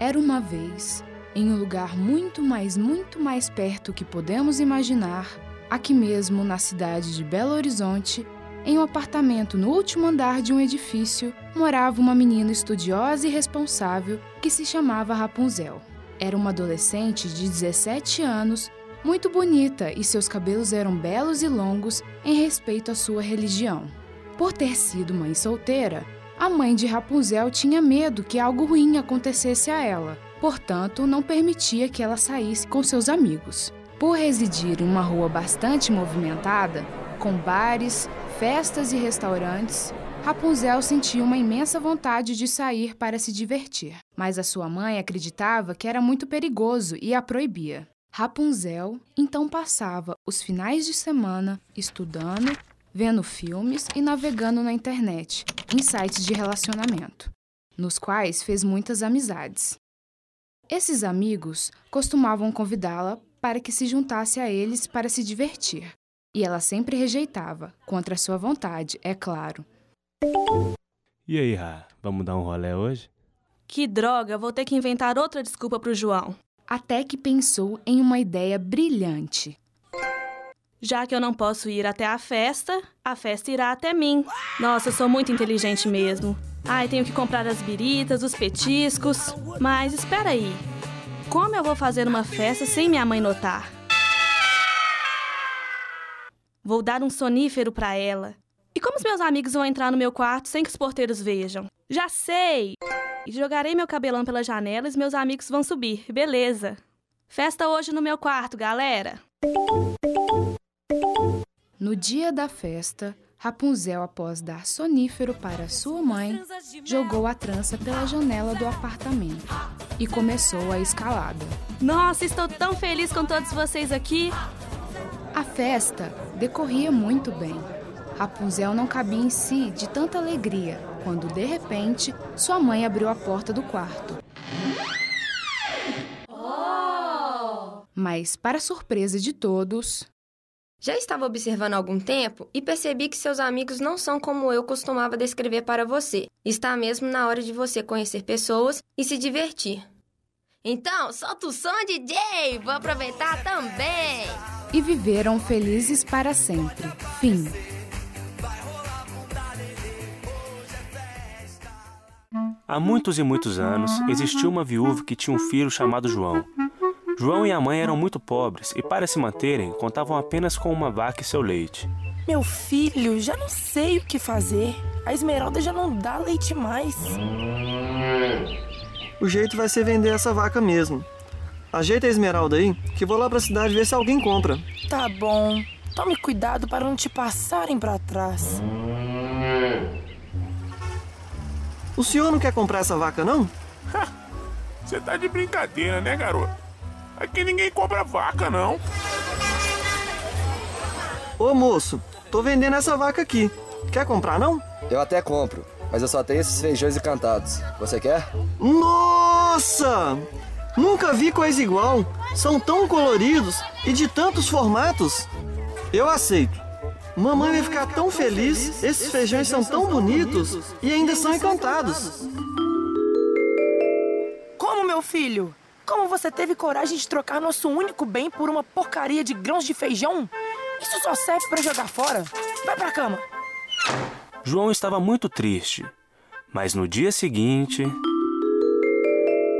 Era uma vez, em um lugar muito mais, muito mais perto que podemos imaginar, aqui mesmo na cidade de Belo Horizonte, em um apartamento no último andar de um edifício, morava uma menina estudiosa e responsável que se chamava Rapunzel. Era uma adolescente de 17 anos, muito bonita e seus cabelos eram belos e longos em respeito à sua religião. Por ter sido mãe solteira, a mãe de Rapunzel tinha medo que algo ruim acontecesse a ela, portanto, não permitia que ela saísse com seus amigos. Por residir em uma rua bastante movimentada, com bares, festas e restaurantes, Rapunzel sentia uma imensa vontade de sair para se divertir, mas a sua mãe acreditava que era muito perigoso e a proibia. Rapunzel então passava os finais de semana estudando, vendo filmes e navegando na internet, em sites de relacionamento, nos quais fez muitas amizades. Esses amigos costumavam convidá-la para que se juntasse a eles para se divertir, e ela sempre rejeitava, contra sua vontade, é claro. E aí, Rá, vamos dar um rolé hoje? Que droga, vou ter que inventar outra desculpa pro João. Até que pensou em uma ideia brilhante. Já que eu não posso ir até a festa, a festa irá até mim. Nossa, eu sou muito inteligente mesmo. Ai, tenho que comprar as biritas, os petiscos. Mas espera aí. Como eu vou fazer uma festa sem minha mãe notar? Vou dar um sonífero para ela. E como os meus amigos vão entrar no meu quarto sem que os porteiros vejam? Já sei! Jogarei meu cabelão pela janela e os meus amigos vão subir. Beleza. Festa hoje no meu quarto, galera. No dia da festa, Rapunzel, após dar sonífero para sua mãe, jogou a trança pela janela do apartamento e começou a escalada. Nossa, estou tão feliz com todos vocês aqui! A festa decorria muito bem. Rapunzel não cabia em si de tanta alegria quando, de repente, sua mãe abriu a porta do quarto. Mas, para surpresa de todos, Já estava observando há algum tempo e percebi que seus amigos não são como eu costumava descrever para você. Está mesmo na hora de você conhecer pessoas e se divertir. Então, solta o som, DJ! Vou aproveitar também! e viveram felizes para sempre. Fim. Há muitos e muitos anos, existiu uma viúva que tinha um filho chamado João. João e a mãe eram muito pobres e, para se manterem, contavam apenas com uma vaca e seu leite. Meu filho, já não sei o que fazer. A Esmeralda já não dá leite mais. O jeito vai ser vender essa vaca mesmo. Ajeita a esmeralda aí, que vou lá pra cidade ver se alguém compra. Tá bom. Tome cuidado para não te passarem para trás. O senhor não quer comprar essa vaca, não? Você tá de brincadeira, né, garoto? Aqui ninguém compra vaca, não. Ô moço, tô vendendo essa vaca aqui. Quer comprar, não? Eu até compro, mas eu só tenho esses feijões encantados. Você quer? Nossa! Nunca vi coisa igual. São tão coloridos e de tantos formatos. Eu aceito. Mamãe vai ficar tão feliz. Esses feijões são tão bonitos e ainda são encantados. Como, meu filho? Como você teve coragem de trocar nosso único bem por uma porcaria de grãos de feijão? Isso só serve para jogar fora. Vai pra cama. João estava muito triste, mas no dia seguinte.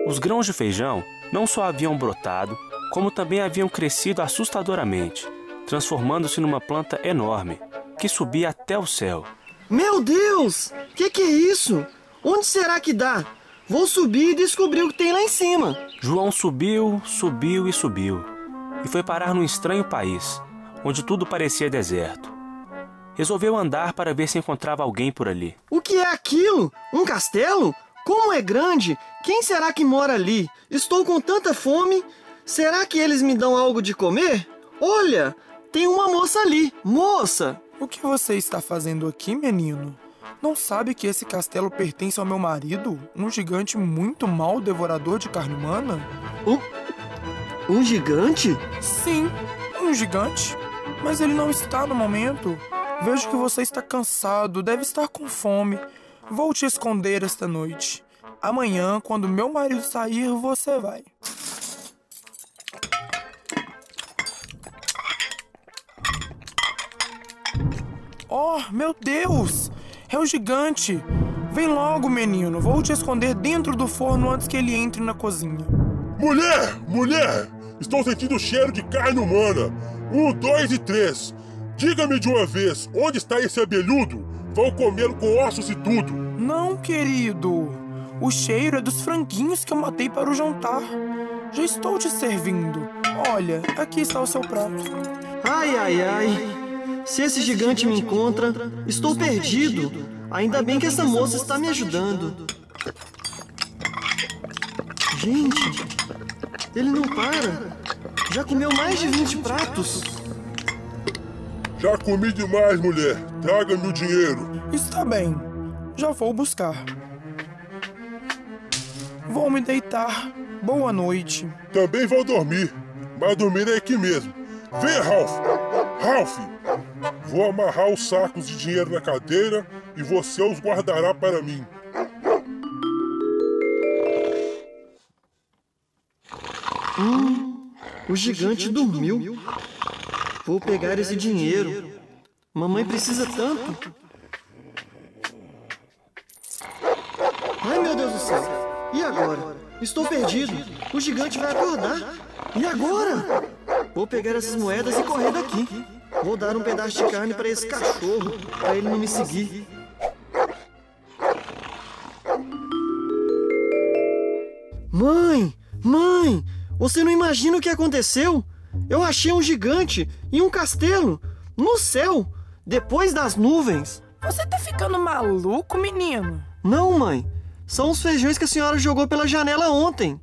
Os grãos de feijão não só haviam brotado, como também haviam crescido assustadoramente, transformando-se numa planta enorme que subia até o céu. Meu Deus! Que que é isso? Onde será que dá? Vou subir e descobrir o que tem lá em cima. João subiu, subiu e subiu, e foi parar num estranho país, onde tudo parecia deserto. Resolveu andar para ver se encontrava alguém por ali. O que é aquilo? Um castelo? Como é grande? Quem será que mora ali? Estou com tanta fome. Será que eles me dão algo de comer? Olha, tem uma moça ali. Moça! O que você está fazendo aqui, menino? Não sabe que esse castelo pertence ao meu marido, um gigante muito mau devorador de carne humana? Um, um gigante? Sim, um gigante. Mas ele não está no momento. Vejo que você está cansado, deve estar com fome. Vou te esconder esta noite. Amanhã, quando meu marido sair, você vai. Oh, meu Deus! É o gigante! Vem logo, menino. Vou te esconder dentro do forno antes que ele entre na cozinha. Mulher! Mulher! Estou sentindo o cheiro de carne humana. Um, dois e três. Diga-me de uma vez, onde está esse abelhudo? Vou comê-lo com ossos e tudo. Não, querido. O cheiro é dos franguinhos que eu matei para o jantar. Já estou te servindo. Olha, aqui está o seu prato. Ai, ai, ai. Se esse gigante me encontra, estou perdido. Ainda bem que essa moça está me ajudando. Gente, ele não para. Já comeu mais de 20 pratos. Já comi demais, mulher. Traga-me o dinheiro. Está bem. Já vou buscar. Vou me deitar. Boa noite. Também vou dormir. Mas dormir é aqui mesmo. Venha, Ralph. Ralph, vou amarrar os sacos de dinheiro na cadeira e você os guardará para mim. Hum, o gigante dormiu. Vou pegar esse dinheiro. Mamãe precisa tanto. Ai, meu Deus do céu. E agora? Estou perdido. O gigante vai acordar. E agora? Vou pegar essas moedas e correr daqui. Vou dar um pedaço de carne para esse cachorro, para ele não me seguir. Mãe! Mãe! Você não imagina o que aconteceu? Eu achei um gigante e um castelo no céu, depois das nuvens. Você tá ficando maluco, menino? Não, mãe. São os feijões que a senhora jogou pela janela ontem.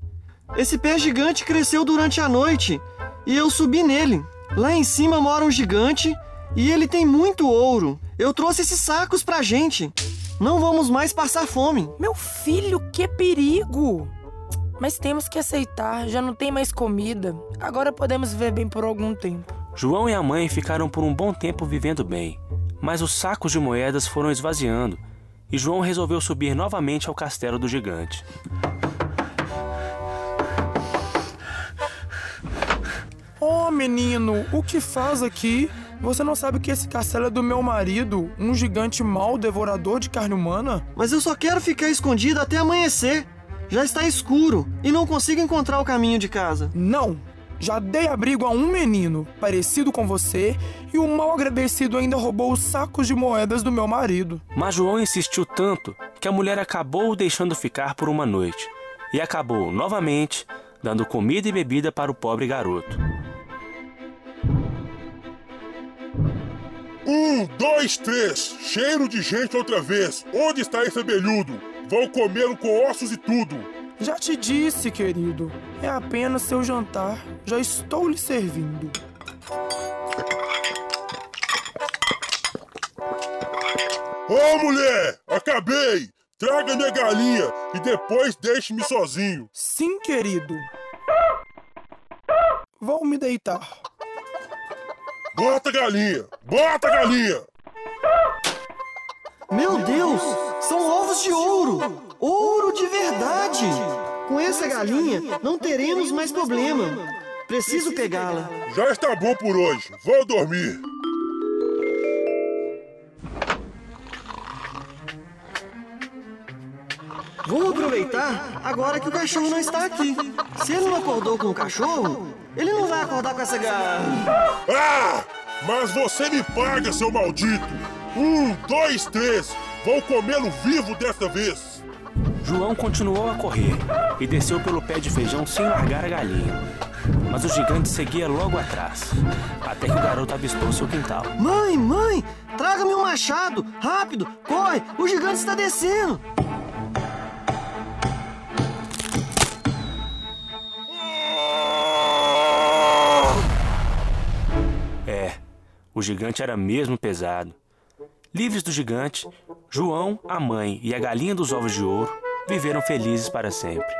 Esse pé gigante cresceu durante a noite e eu subi nele. Lá em cima mora um gigante e ele tem muito ouro. Eu trouxe esses sacos pra gente. Não vamos mais passar fome. Meu filho, que perigo! Mas temos que aceitar, já não tem mais comida. Agora podemos viver bem por algum tempo. João e a mãe ficaram por um bom tempo vivendo bem, mas os sacos de moedas foram esvaziando e João resolveu subir novamente ao castelo do gigante. Oh, menino, o que faz aqui? Você não sabe que esse castelo é do meu marido, um gigante mau devorador de carne humana? Mas eu só quero ficar escondido até amanhecer. Já está escuro e não consigo encontrar o caminho de casa. Não! Já dei abrigo a um menino parecido com você e o mal agradecido ainda roubou os sacos de moedas do meu marido. Mas João insistiu tanto que a mulher acabou o deixando ficar por uma noite e acabou novamente dando comida e bebida para o pobre garoto. Um, dois, três. Cheiro de gente outra vez. Onde está esse abelhudo? Vou comê-lo com ossos e tudo. Já te disse, querido. É apenas seu jantar. Já estou lhe servindo. Ô oh, mulher! Acabei! Traga minha galinha e depois deixe-me sozinho. Sim, querido. Vou me deitar. Bota galinha! Bota galinha! Meu Deus! São ovos de ouro! Ouro de verdade! Com essa galinha não teremos mais problema. Preciso pegá-la. Já está bom por hoje. Vou dormir. Vou aproveitar agora que o cachorro não está aqui. Se ele não acordou com o cachorro, ele não vai acordar com essa garra. Ah! Mas você me paga, seu maldito! Um, dois, três! Vou comê-lo vivo desta vez! João continuou a correr e desceu pelo pé de feijão sem largar a galinha. Mas o gigante seguia logo atrás, até que o garoto avistou seu quintal. Mãe, mãe, traga-me um machado! Rápido, corre! O gigante está descendo! O gigante era mesmo pesado. Livres do gigante, João, a mãe e a galinha dos ovos de ouro viveram felizes para sempre.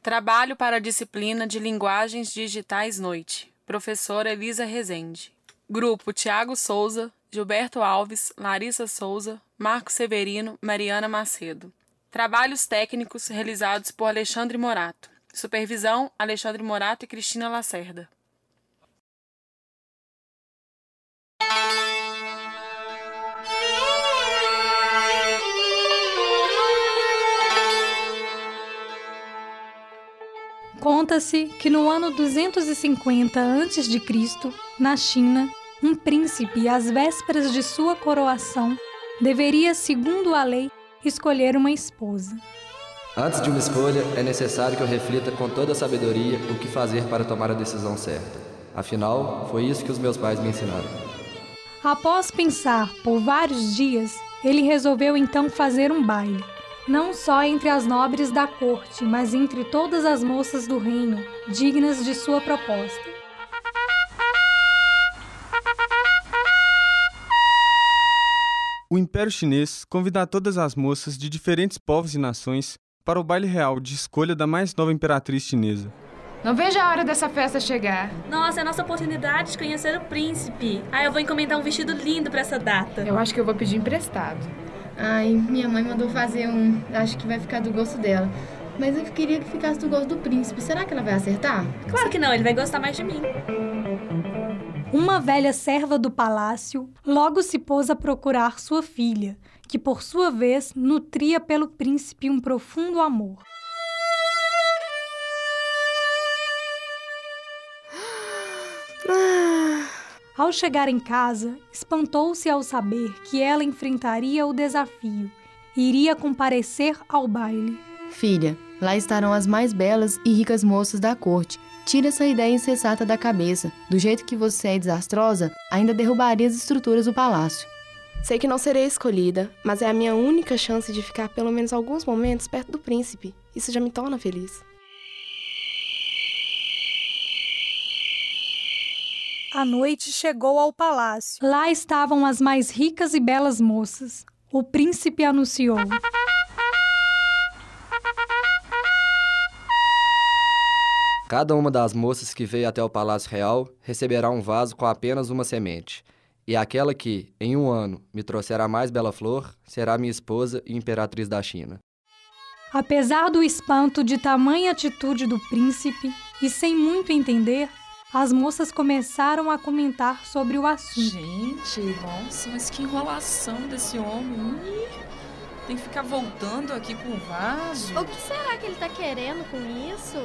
Trabalho para a disciplina de Linguagens Digitais Noite. Professora Elisa Rezende. Grupo Tiago Souza, Gilberto Alves, Larissa Souza, Marco Severino, Mariana Macedo. Trabalhos técnicos realizados por Alexandre Morato. Supervisão: Alexandre Morato e Cristina Lacerda. Conta-se que no ano 250 a.C., na China, um príncipe, às vésperas de sua coroação, deveria, segundo a lei, escolher uma esposa. Antes de uma escolha, é necessário que eu reflita com toda a sabedoria o que fazer para tomar a decisão certa. Afinal, foi isso que os meus pais me ensinaram. Após pensar por vários dias, ele resolveu então fazer um baile não só entre as nobres da corte, mas entre todas as moças do reino, dignas de sua proposta. O Império Chinês convida todas as moças de diferentes povos e nações para o baile real de escolha da mais nova imperatriz chinesa. Não vejo a hora dessa festa chegar. Nossa, é a nossa oportunidade de conhecer o príncipe. Ah, eu vou encomendar um vestido lindo para essa data. Eu acho que eu vou pedir emprestado. Ai, minha mãe mandou fazer um. Acho que vai ficar do gosto dela. Mas eu queria que ficasse do gosto do príncipe. Será que ela vai acertar? Claro que não, ele vai gostar mais de mim. Uma velha serva do palácio logo se pôs a procurar sua filha, que por sua vez nutria pelo príncipe um profundo amor. Ao chegar em casa, espantou-se ao saber que ela enfrentaria o desafio e iria comparecer ao baile. Filha, lá estarão as mais belas e ricas moças da corte. Tire essa ideia insensata da cabeça. Do jeito que você é desastrosa, ainda derrubaria as estruturas do palácio. Sei que não serei escolhida, mas é a minha única chance de ficar pelo menos alguns momentos perto do príncipe. Isso já me torna feliz. A noite chegou ao palácio. Lá estavam as mais ricas e belas moças. O príncipe anunciou. Cada uma das moças que veio até o Palácio Real receberá um vaso com apenas uma semente. E aquela que, em um ano, me trouxer a mais bela flor, será minha esposa e imperatriz da China. Apesar do espanto de tamanha atitude do príncipe, e sem muito entender, as moças começaram a comentar sobre o assunto. Gente, nossa, mas que enrolação desse homem. Tem que ficar voltando aqui com o vaso. O que será que ele tá querendo com isso?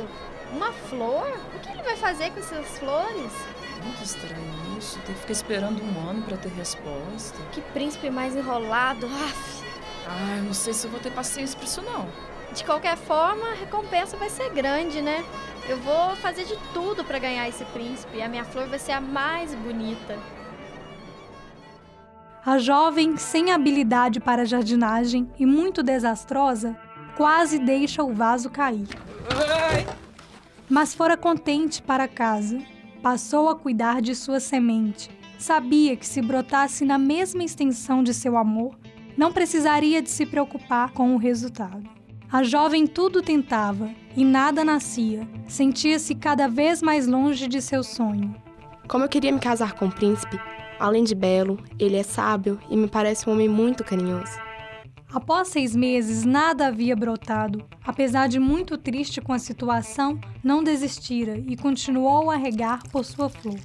Uma flor? O que ele vai fazer com essas flores? Muito estranho isso. Tem que ficar esperando um ano para ter resposta. Que príncipe mais enrolado. Aff. Ah, eu não sei se eu vou ter paciência pra isso não. De qualquer forma, a recompensa vai ser grande, né? Eu vou fazer de tudo para ganhar esse príncipe. A minha flor vai ser a mais bonita. A jovem, sem habilidade para jardinagem e muito desastrosa, quase deixa o vaso cair. Mas fora contente para casa. Passou a cuidar de sua semente. Sabia que se brotasse na mesma extensão de seu amor, não precisaria de se preocupar com o resultado. A jovem tudo tentava e nada nascia. Sentia-se cada vez mais longe de seu sonho. Como eu queria me casar com o príncipe, além de belo, ele é sábio e me parece um homem muito carinhoso. Após seis meses, nada havia brotado. Apesar de muito triste com a situação, não desistira e continuou a regar por sua flor.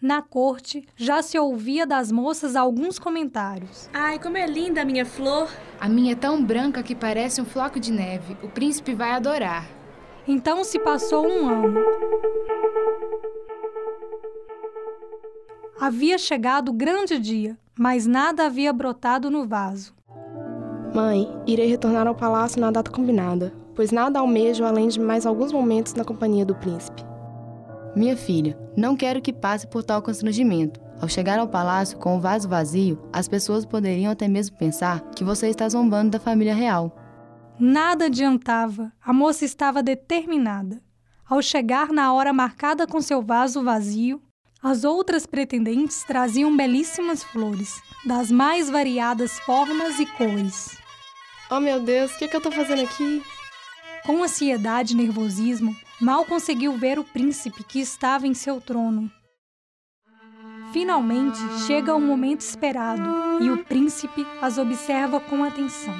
Na corte, já se ouvia das moças alguns comentários. Ai, como é linda a minha flor! A minha é tão branca que parece um floco de neve. O príncipe vai adorar. Então se passou um ano. Havia chegado o grande dia, mas nada havia brotado no vaso. Mãe, irei retornar ao palácio na data combinada, pois nada almejo além de mais alguns momentos na companhia do príncipe. Minha filha, não quero que passe por tal constrangimento. Ao chegar ao palácio com o vaso vazio, as pessoas poderiam até mesmo pensar que você está zombando da família real. Nada adiantava, a moça estava determinada. Ao chegar na hora marcada com seu vaso vazio, as outras pretendentes traziam belíssimas flores, das mais variadas formas e cores. Oh meu Deus, o que, que eu estou fazendo aqui? Com ansiedade e nervosismo, mal conseguiu ver o príncipe que estava em seu trono. Finalmente chega o momento esperado e o príncipe as observa com atenção.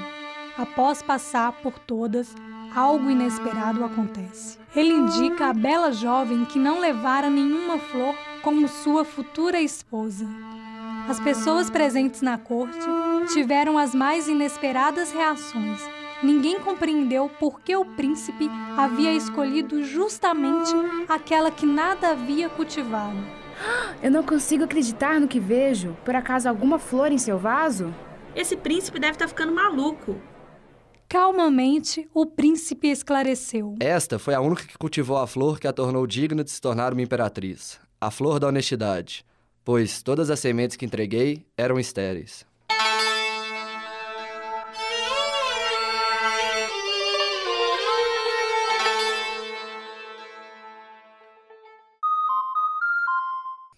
Após passar por todas, algo inesperado acontece. Ele indica a bela jovem que não levara nenhuma flor como sua futura esposa. As pessoas presentes na corte tiveram as mais inesperadas reações. Ninguém compreendeu por que o príncipe havia escolhido justamente aquela que nada havia cultivado. Eu não consigo acreditar no que vejo. Por acaso alguma flor em seu vaso? Esse príncipe deve estar ficando maluco. Calmamente, o príncipe esclareceu. Esta foi a única que cultivou a flor que a tornou digna de se tornar uma imperatriz. A flor da honestidade. Pois todas as sementes que entreguei eram estéreis.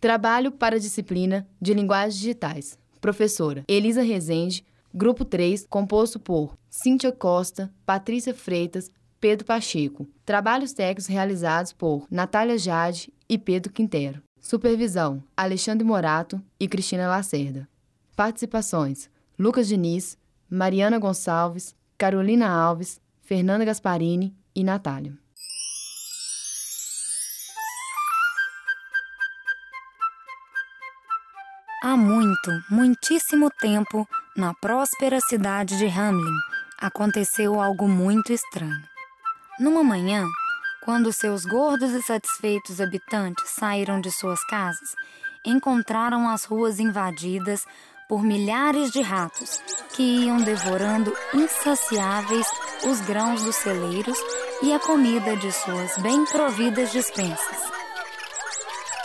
Trabalho para a disciplina de Linguagens Digitais. Professora Elisa Rezende, Grupo 3, composto por Cíntia Costa, Patrícia Freitas, Pedro Pacheco. Trabalhos técnicos realizados por Natália Jade e Pedro Quintero. Supervisão: Alexandre Morato e Cristina Lacerda. Participações: Lucas Diniz, Mariana Gonçalves, Carolina Alves, Fernanda Gasparini e Natália. Há muito, muitíssimo tempo, na próspera cidade de Hamlin, aconteceu algo muito estranho. Numa manhã, quando seus gordos e satisfeitos habitantes saíram de suas casas, encontraram as ruas invadidas por milhares de ratos que iam devorando insaciáveis os grãos dos celeiros e a comida de suas bem providas despensas.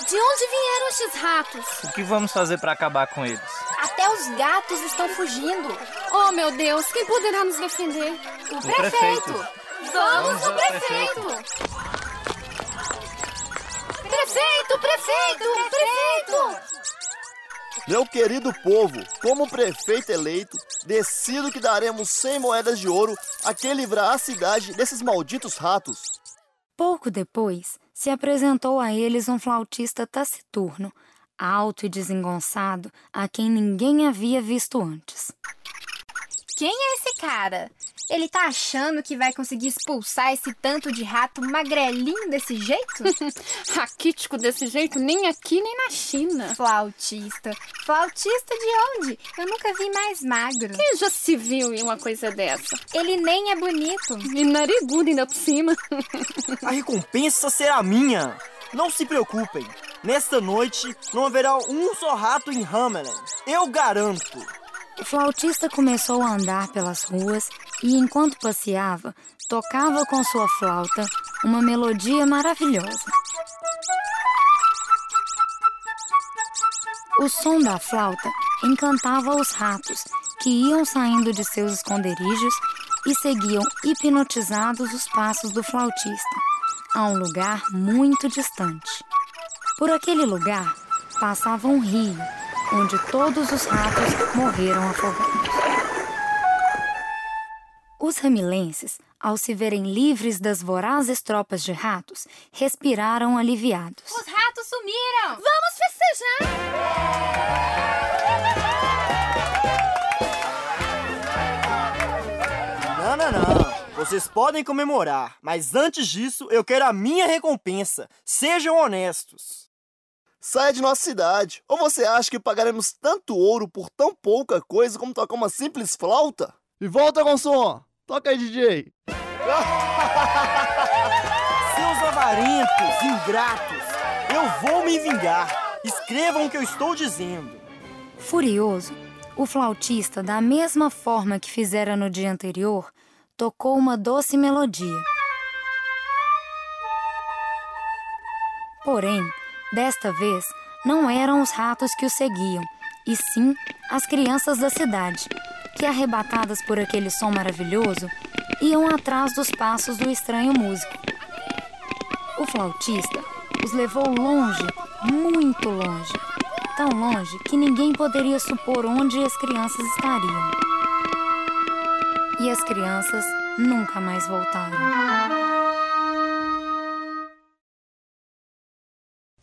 De onde vieram estes ratos? O que vamos fazer para acabar com eles? Até os gatos estão fugindo. Oh, meu Deus, quem poderá nos defender? O, o prefeito. prefeito. Vamos ao prefeito. Prefeito, prefeito, prefeito! Meu querido povo, como prefeito eleito, decido que daremos 100 moedas de ouro a quem livrar a cidade desses malditos ratos. Pouco depois, se apresentou a eles um flautista taciturno, alto e desengonçado, a quem ninguém havia visto antes. Quem é esse cara? Ele tá achando que vai conseguir expulsar esse tanto de rato magrelinho desse jeito? Raquítico desse jeito nem aqui nem na China. Flautista. Flautista de onde? Eu nunca vi mais magro. Quem já se viu em uma coisa dessa? Ele nem é bonito. E narigudo ainda por cima. A recompensa será minha. Não se preocupem. Nesta noite não haverá um só rato em Hamelin. Eu garanto. O flautista começou a andar pelas ruas e, enquanto passeava, tocava com sua flauta uma melodia maravilhosa. O som da flauta encantava os ratos, que iam saindo de seus esconderijos e seguiam hipnotizados os passos do flautista, a um lugar muito distante. Por aquele lugar passava um rio onde todos os ratos morreram afogados. Os ramilenses, ao se verem livres das vorazes tropas de ratos, respiraram aliviados. Os ratos sumiram! Vamos festejar! Não, não, não. Vocês podem comemorar, mas antes disso eu quero a minha recompensa. Sejam honestos. Saia de nossa cidade. Ou você acha que pagaremos tanto ouro por tão pouca coisa como tocar uma simples flauta? E volta com som! Toca aí, DJ! Seus avarentos, ingratos! Eu vou me vingar! Escrevam o que eu estou dizendo! Furioso, o flautista, da mesma forma que fizera no dia anterior, tocou uma doce melodia. Porém, Desta vez, não eram os ratos que o seguiam, e sim as crianças da cidade, que, arrebatadas por aquele som maravilhoso, iam atrás dos passos do estranho músico. O flautista os levou longe, muito longe, tão longe que ninguém poderia supor onde as crianças estariam. E as crianças nunca mais voltaram.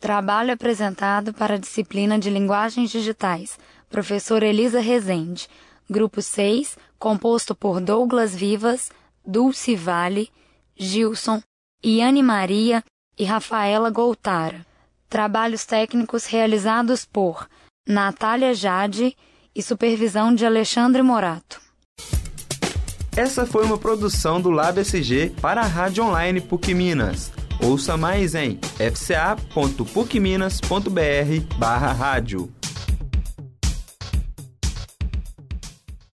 Trabalho apresentado para a disciplina de Linguagens Digitais, professora Elisa Rezende. Grupo 6, composto por Douglas Vivas, Dulce Vale, Gilson, Iane Maria e Rafaela Goltara. Trabalhos técnicos realizados por Natália Jade e supervisão de Alexandre Morato. Essa foi uma produção do Lab SG para a Rádio Online PUC Minas. Ouça mais em fca.pucminas.br barra rádio.